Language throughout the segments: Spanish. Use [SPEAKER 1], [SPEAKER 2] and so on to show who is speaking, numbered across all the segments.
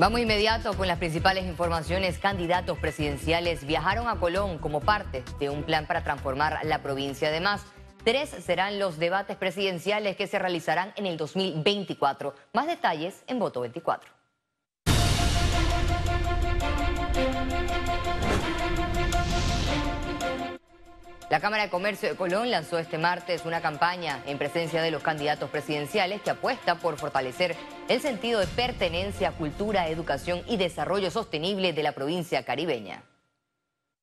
[SPEAKER 1] Vamos inmediato con las principales informaciones. Candidatos presidenciales viajaron a Colón como parte de un plan para transformar la provincia. Además, tres serán los debates presidenciales que se realizarán en el 2024. Más detalles en Voto 24. La Cámara de Comercio de Colón lanzó este martes una campaña en presencia de los candidatos presidenciales que apuesta por fortalecer el sentido de pertenencia, cultura, educación y desarrollo sostenible de la provincia caribeña.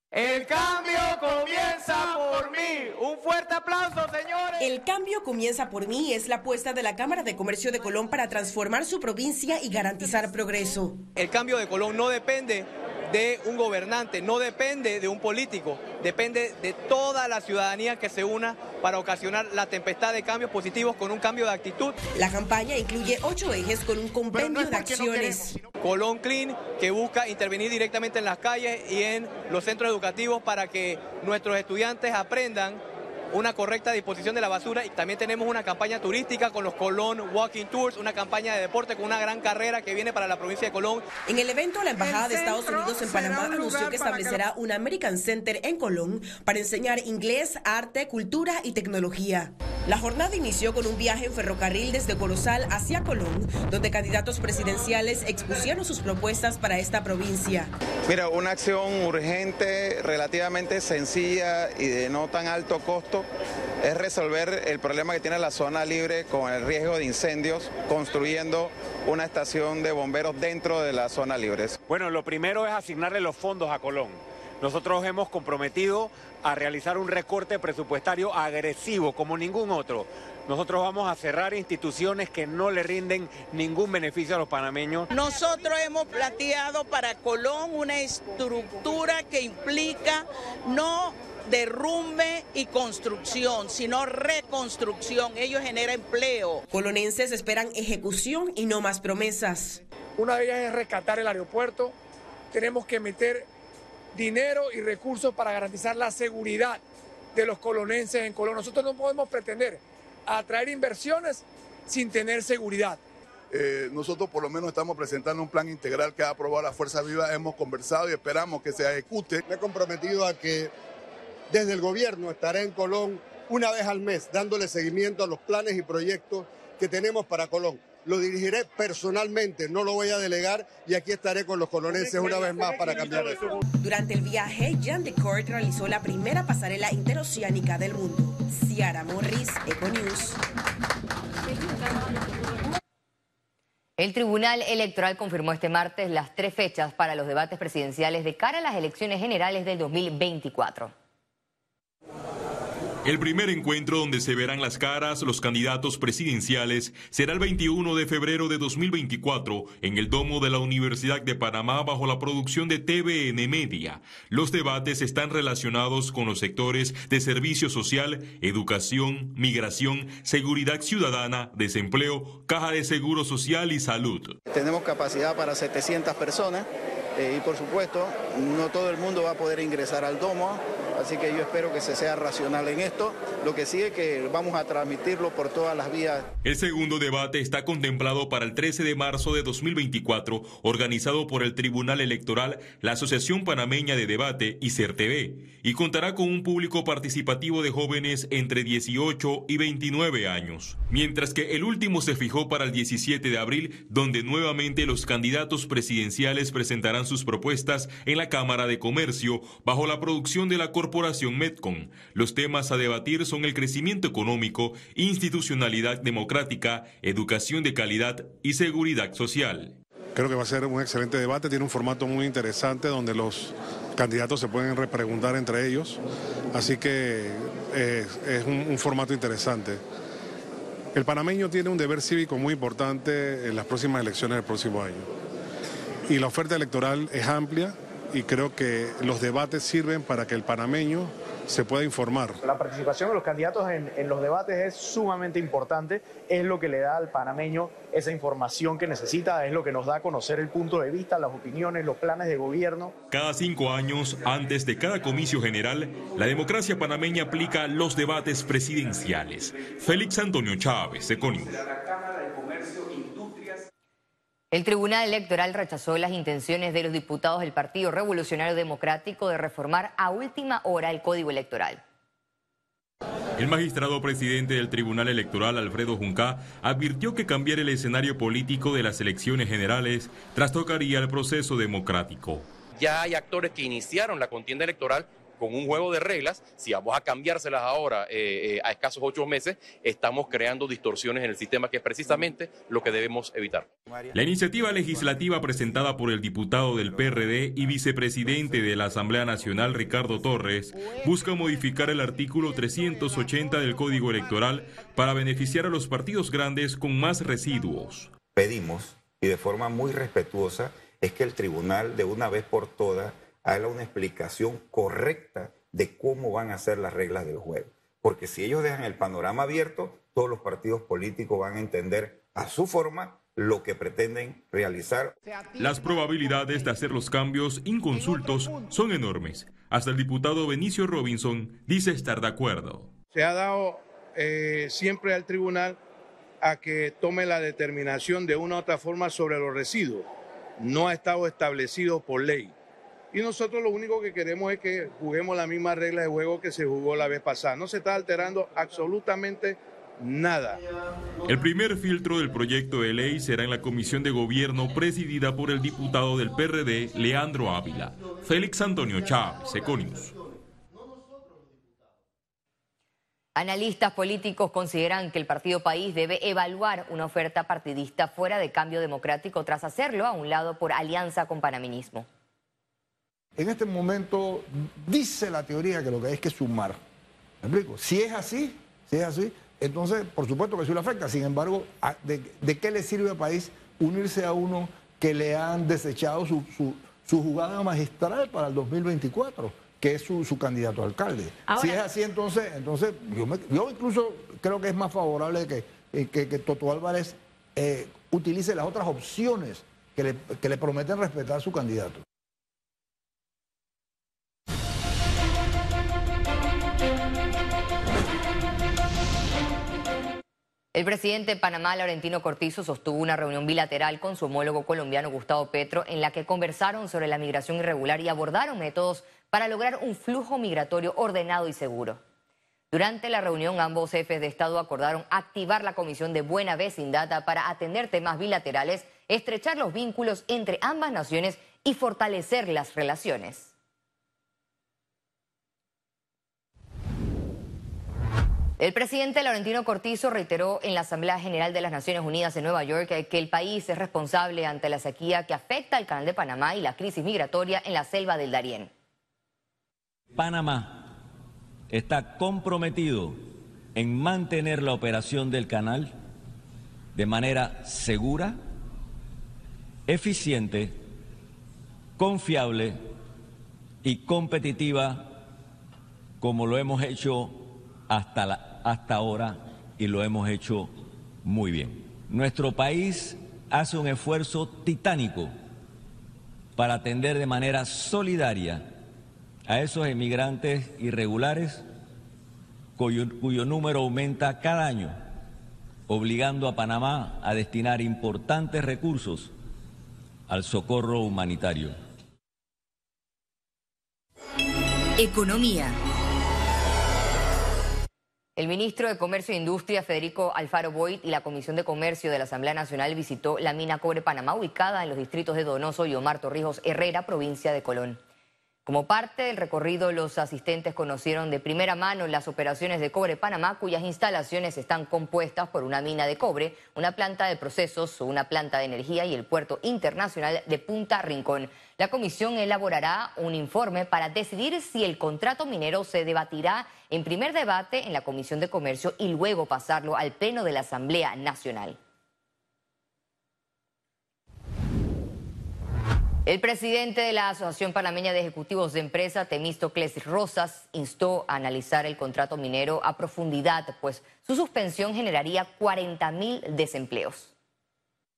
[SPEAKER 2] El cambio comienza por mí. Un fuerte aplauso, señores.
[SPEAKER 3] El cambio comienza por mí es la apuesta de la Cámara de Comercio de Colón para transformar su provincia y garantizar progreso.
[SPEAKER 4] El cambio de Colón no depende de un gobernante, no depende de un político, depende de toda la ciudadanía que se una para ocasionar la tempestad de cambios positivos con un cambio de actitud.
[SPEAKER 3] La campaña incluye ocho ejes con un compendio de acciones.
[SPEAKER 4] Colón Clean, que busca intervenir directamente en las calles y en los centros educativos para que nuestros estudiantes aprendan una correcta disposición de la basura y también tenemos una campaña turística con los Colón Walking Tours, una campaña de deporte con una gran carrera que viene para la provincia de Colón.
[SPEAKER 3] En el evento, la Embajada de Estados Unidos en Panamá anunció que establecerá un American Center en Colón para enseñar inglés, arte, cultura y tecnología. La jornada inició con un viaje en ferrocarril desde Corozal hacia Colón, donde candidatos presidenciales expusieron sus propuestas para esta provincia.
[SPEAKER 5] Mira, una acción urgente, relativamente sencilla y de no tan alto costo es resolver el problema que tiene la zona libre con el riesgo de incendios, construyendo una estación de bomberos dentro de la zona libre.
[SPEAKER 6] Bueno, lo primero es asignarle los fondos a Colón. Nosotros hemos comprometido a realizar un recorte presupuestario agresivo como ningún otro. Nosotros vamos a cerrar instituciones que no le rinden ningún beneficio a los panameños.
[SPEAKER 7] Nosotros hemos planteado para Colón una estructura que implica no derrumbe y construcción, sino reconstrucción. Ellos generan empleo.
[SPEAKER 3] Colonenses esperan ejecución y no más promesas.
[SPEAKER 8] Una de ellas es rescatar el aeropuerto. Tenemos que meter dinero y recursos para garantizar la seguridad de los colonenses en Colón. Nosotros no podemos pretender atraer inversiones sin tener seguridad.
[SPEAKER 9] Eh, nosotros por lo menos estamos presentando un plan integral que ha aprobado la Fuerza Viva, hemos conversado y esperamos que se ejecute.
[SPEAKER 10] Me he comprometido a que desde el gobierno estaré en Colón una vez al mes dándole seguimiento a los planes y proyectos que tenemos para Colón. Lo dirigiré personalmente, no lo voy a delegar y aquí estaré con los colonenses una vez más para cambiar eso.
[SPEAKER 3] Durante el viaje, Jean Decourt realizó la primera pasarela interoceánica del mundo. Ciara Morris, Econews.
[SPEAKER 1] El Tribunal Electoral confirmó este martes las tres fechas para los debates presidenciales de cara a las elecciones generales del 2024.
[SPEAKER 11] El primer encuentro donde se verán las caras los candidatos presidenciales será el 21 de febrero de 2024 en el domo de la Universidad de Panamá bajo la producción de TVN Media. Los debates están relacionados con los sectores de servicio social, educación, migración, seguridad ciudadana, desempleo, caja de seguro social y salud.
[SPEAKER 12] Tenemos capacidad para 700 personas eh, y por supuesto no todo el mundo va a poder ingresar al domo Así que yo espero que se sea racional en esto. Lo que sí es que vamos a transmitirlo por todas las vías.
[SPEAKER 11] El segundo debate está contemplado para el 13 de marzo de 2024, organizado por el Tribunal Electoral, la Asociación Panameña de Debate y CERTV, y contará con un público participativo de jóvenes entre 18 y 29 años. Mientras que el último se fijó para el 17 de abril, donde nuevamente los candidatos presidenciales presentarán sus propuestas en la Cámara de Comercio bajo la producción de la Corporación Corporación Metcon. Los temas a debatir son el crecimiento económico, institucionalidad democrática, educación de calidad y seguridad social.
[SPEAKER 13] Creo que va a ser un excelente debate, tiene un formato muy interesante donde los candidatos se pueden repreguntar entre ellos, así que eh, es, un, un formato interesante. El panameño tiene un deber cívico muy importante en las próximas elecciones del próximo año. Y la oferta electoral es amplia, y creo que los debates sirven para que el panameño se pueda informar.
[SPEAKER 14] La participación de los candidatos en, los debates es sumamente importante, es lo que le da al panameño esa información que necesita, es lo que nos da a conocer el punto de vista, las opiniones, los planes de gobierno.
[SPEAKER 11] Cada cinco años, antes de cada comicio general, la democracia panameña aplica los debates presidenciales. Félix Antonio Chávez, Econius.
[SPEAKER 1] El Tribunal Electoral rechazó las intenciones de los diputados del Partido Revolucionario Democrático de reformar a última hora el Código Electoral.
[SPEAKER 11] El magistrado presidente del Tribunal Electoral, Alfredo Junca, advirtió que cambiar el escenario político de las elecciones generales trastocaría el proceso democrático.
[SPEAKER 15] Ya hay actores que iniciaron la contienda electoral con un juego de reglas, si vamos a cambiárselas ahora eh, eh, a escasos ocho meses, estamos creando distorsiones en el sistema, que es precisamente lo que debemos evitar.
[SPEAKER 11] La iniciativa legislativa presentada por el diputado del PRD y vicepresidente de la Asamblea Nacional, Ricardo Torres, busca modificar el artículo 380 del Código Electoral para beneficiar a los partidos grandes con más residuos.
[SPEAKER 16] Pedimos, y de forma muy respetuosa, es que el tribunal de una vez por todas haga una explicación correcta de cómo van a ser las reglas del juego. Porque si ellos dejan el panorama abierto, todos los partidos políticos van a entender a su forma lo que pretenden realizar.
[SPEAKER 11] Las probabilidades de hacer los cambios inconsultos son enormes. Hasta el diputado Benicio Robinson dice estar de acuerdo.
[SPEAKER 17] Se ha dado eh, siempre al tribunal a que tome la determinación de una u otra forma sobre los residuos. No ha estado establecido por ley. Y nosotros lo único que queremos es que juguemos la misma regla de juego que se jugó la vez pasada. No se está alterando absolutamente nada.
[SPEAKER 11] El primer filtro del proyecto de ley será en la comisión de gobierno presidida por el diputado del PRD, Leandro Ávila. Félix Antonio Chávez, Econius.
[SPEAKER 1] Analistas políticos consideran que el Partido País debe evaluar una oferta partidista fuera de cambio democrático tras hacerlo a un lado por alianza con panaminismo
[SPEAKER 18] en este momento dice la teoría que lo que hay es que sumar. ¿Me explico? Si es así, si es así, entonces por supuesto que eso le afecta. Sin embargo, ¿de, qué le sirve al país unirse a uno que le han desechado su, jugada magistral para el 2024? que es su, candidato a alcalde. si es así, entonces, entonces yo, incluso creo que es más favorable que, eh, que, Toto Álvarez eh, utilice las otras opciones que le, que le prometen respetar a su candidato.
[SPEAKER 1] El presidente de Panamá, Laurentino Cortizo, sostuvo una reunión bilateral con su homólogo colombiano Gustavo Petro en la que conversaron sobre la migración irregular y abordaron métodos para lograr un flujo migratorio ordenado y seguro. Durante la reunión, ambos jefes de Estado acordaron activar la Comisión de Buena Vecindad para atender temas bilaterales, estrechar los vínculos entre ambas naciones y fortalecer las relaciones. El presidente Laurentino Cortizo reiteró en la Asamblea General de las Naciones Unidas en Nueva York que el país es responsable ante la sequía que afecta al Canal de Panamá y la crisis migratoria en la selva del Darién.
[SPEAKER 19] Panamá está comprometido en mantener la operación del canal de manera segura, eficiente, confiable y competitiva como lo hemos hecho hasta, hasta ahora y lo hemos hecho muy bien. Nuestro país hace un esfuerzo titánico para atender de manera solidaria a esos emigrantes irregulares cuyo, cuyo número aumenta cada año, obligando a Panamá a destinar importantes recursos al socorro humanitario.
[SPEAKER 1] Economía. El ministro de Comercio e Industria, Federico Alfaro Boyd, y la Comisión de Comercio de la Asamblea Nacional visitó la mina Cobre Panamá, ubicada en los distritos de Donoso y Omar Torrijos Herrera, provincia de Colón. Como parte del recorrido, los asistentes conocieron de primera mano las operaciones de Cobre Panamá, cuyas instalaciones están compuestas por una mina de cobre, una planta de procesos, una planta de energía y el puerto internacional de Punta Rincón. La comisión elaborará un informe para decidir si el contrato minero se debatirá en primer debate en la Comisión de Comercio y luego pasarlo al Pleno de la Asamblea Nacional. El presidente de la Asociación Panameña de Ejecutivos de Empresa, Temístocles Rosas, instó a analizar el contrato minero a profundidad, pues su suspensión generaría 40 mil desempleos.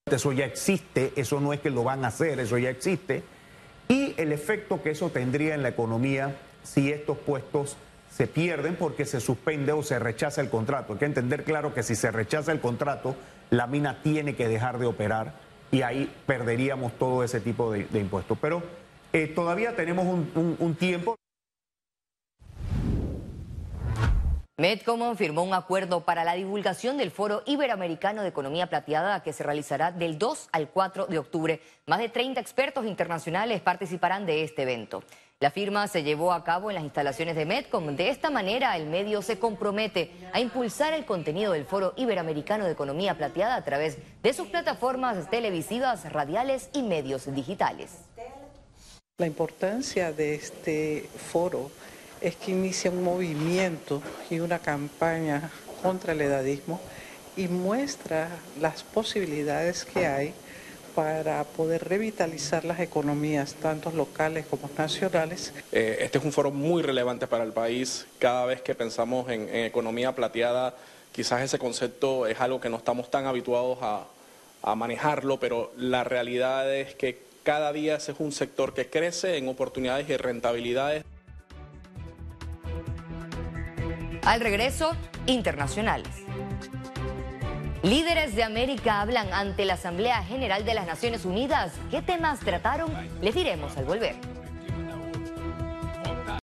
[SPEAKER 20] Eso ya existe, eso no es que lo van a hacer, eso ya existe. Y el efecto que eso tendría en la economía si estos puestos se pierden porque se suspende o se rechaza el contrato. Hay que entender claro que si se rechaza el contrato, la mina tiene que dejar de operar y ahí perderíamos todo ese tipo de, impuestos. Pero eh, todavía tenemos un tiempo.
[SPEAKER 1] Medcom firmó un acuerdo para la divulgación del Foro Iberoamericano de Economía Plateada que se realizará del 2 al 4 de octubre. Más de 30 expertos internacionales participarán de este evento. La firma se llevó a cabo en las instalaciones de Medcom. De esta manera, el medio se compromete a impulsar el contenido del Foro Iberoamericano de Economía Plateada a través de sus plataformas televisivas, radiales y medios digitales.
[SPEAKER 21] La importancia de este foro es que inicia un movimiento y una campaña contra el edadismo y muestra las posibilidades que hay para poder revitalizar las economías, tanto locales como nacionales.
[SPEAKER 22] Eh, este es un foro muy relevante para el país. Cada vez que pensamos en, economía plateada, quizás ese concepto es algo que no estamos tan habituados a, a manejarlo, pero la realidad es que cada día ese es un sector que crece en oportunidades y rentabilidades.
[SPEAKER 1] Al regreso, internacionales. Líderes de América hablan ante la Asamblea General de las Naciones Unidas. ¿Qué temas trataron? Les diremos al volver.